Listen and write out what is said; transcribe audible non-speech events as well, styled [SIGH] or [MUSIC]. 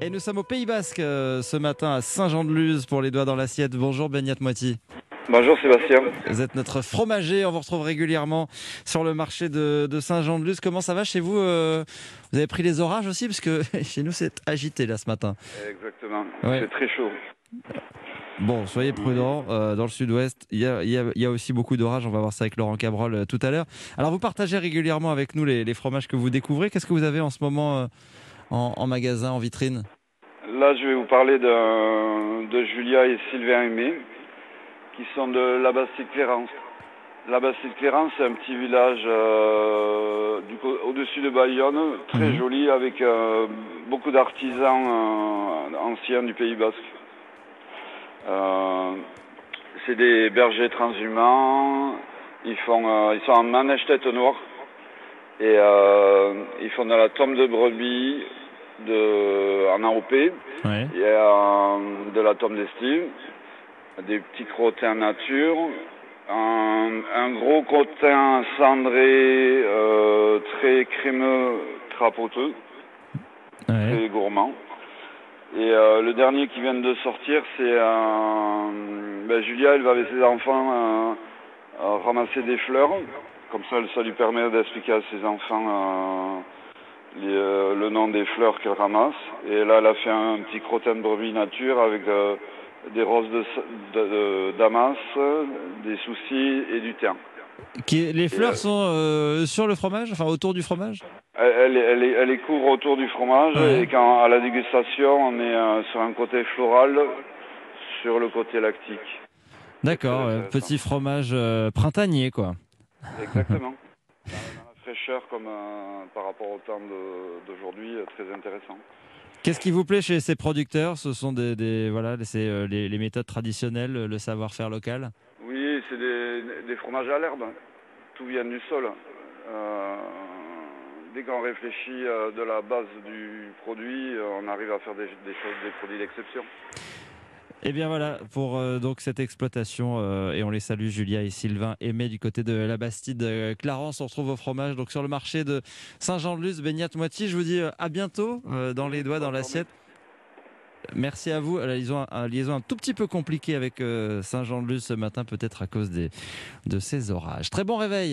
Et nous sommes au Pays Basque euh, ce matin à Saint-Jean-de-Luz pour les doigts dans l'assiette. Bonjour Beignat Moiti. Bonjour Sébastien. Vous êtes notre fromager, on vous retrouve régulièrement sur le marché de, de Saint-Jean-de-Luz. Comment ça va chez vous euh, Vous avez pris les orages aussi Parce que [LAUGHS] chez nous c'est agité là ce matin. Exactement, Ouais. c'est très chaud. Bon, soyez prudents. euh, dans le sud-ouest, il y a, y y aussi beaucoup d'orages. On va voir ça avec Laurent Cabrol euh, tout à l'heure. Alors vous partagez régulièrement avec nous les, les fromages que vous découvrez. Qu'est-ce que vous avez en ce moment en, en magasin, en vitrine Là, je vais vous parler de, de Julia et Sylvain Aimé, qui sont de la Bastide-Clérance. La Bastide-Clérance, c'est un petit village euh, au-dessus de Bayonne, très Mhm. joli, avec euh, beaucoup d'artisans euh, anciens du Pays Basque. C'est des bergers transhumants. Ils font, ils sont en manège tête noire et euh, ils font de la tombe de brebis de en AOP. Ouais. Il y a de la tombe d'estime, des petits crottins nature, un, un gros crottin cendré euh, très crémeux, crapoteux, Ouais. très gourmand. Et euh, le dernier qui vient de sortir, c'est ben, Julia, elle va avec ses enfants ramasser des fleurs. Comme ça, ça lui permet d'expliquer à ses enfants euh, les, euh, le nom des fleurs qu'elle ramasse. Et là, elle a fait un petit crottin de brebis nature avec euh, des roses de, s- de- de- damas, des soucis et du thym. Qui- les fleurs sont euh, sur le fromage, enfin autour du fromage? Elle, elle, elle, autour du fromage Ouais. et quand à la dégustation, on est euh, sur un côté floral, sur le côté lactique. D'accord, euh, petit fromage printanier quoi. Exactement. [LAUGHS] dans, dans la fraîcheur comme euh, par rapport au temps d'aujourd'hui, euh, très intéressant. Qu'est-ce qui vous plaît chez ces producteurs? Ce sont des, des- voilà, c'est euh, les, les méthodes traditionnelles, le savoir-faire local? Oui, c'est des, des fromages à l'herbe. Tout vient du sol. Euh, dès qu'on réfléchit euh, de la base du produit, on arrive à faire des, des choses, des produits d'exception. Et bien voilà pour euh, donc cette exploitation euh, et on les salue Julia et Sylvain Aimé du côté de la Bastide euh, Clarence. On retrouve au fromage donc sur le marché de Saint-Jean-de-Luz, Beignat Moitié. Je vous dis à bientôt dans les doigts, dans l'assiette. Merci à vous. La liaison, une liaison un tout petit peu compliquée avec Saint-Jean-de-Luz ce matin, peut-être à cause des, de ces orages. Très bon réveil.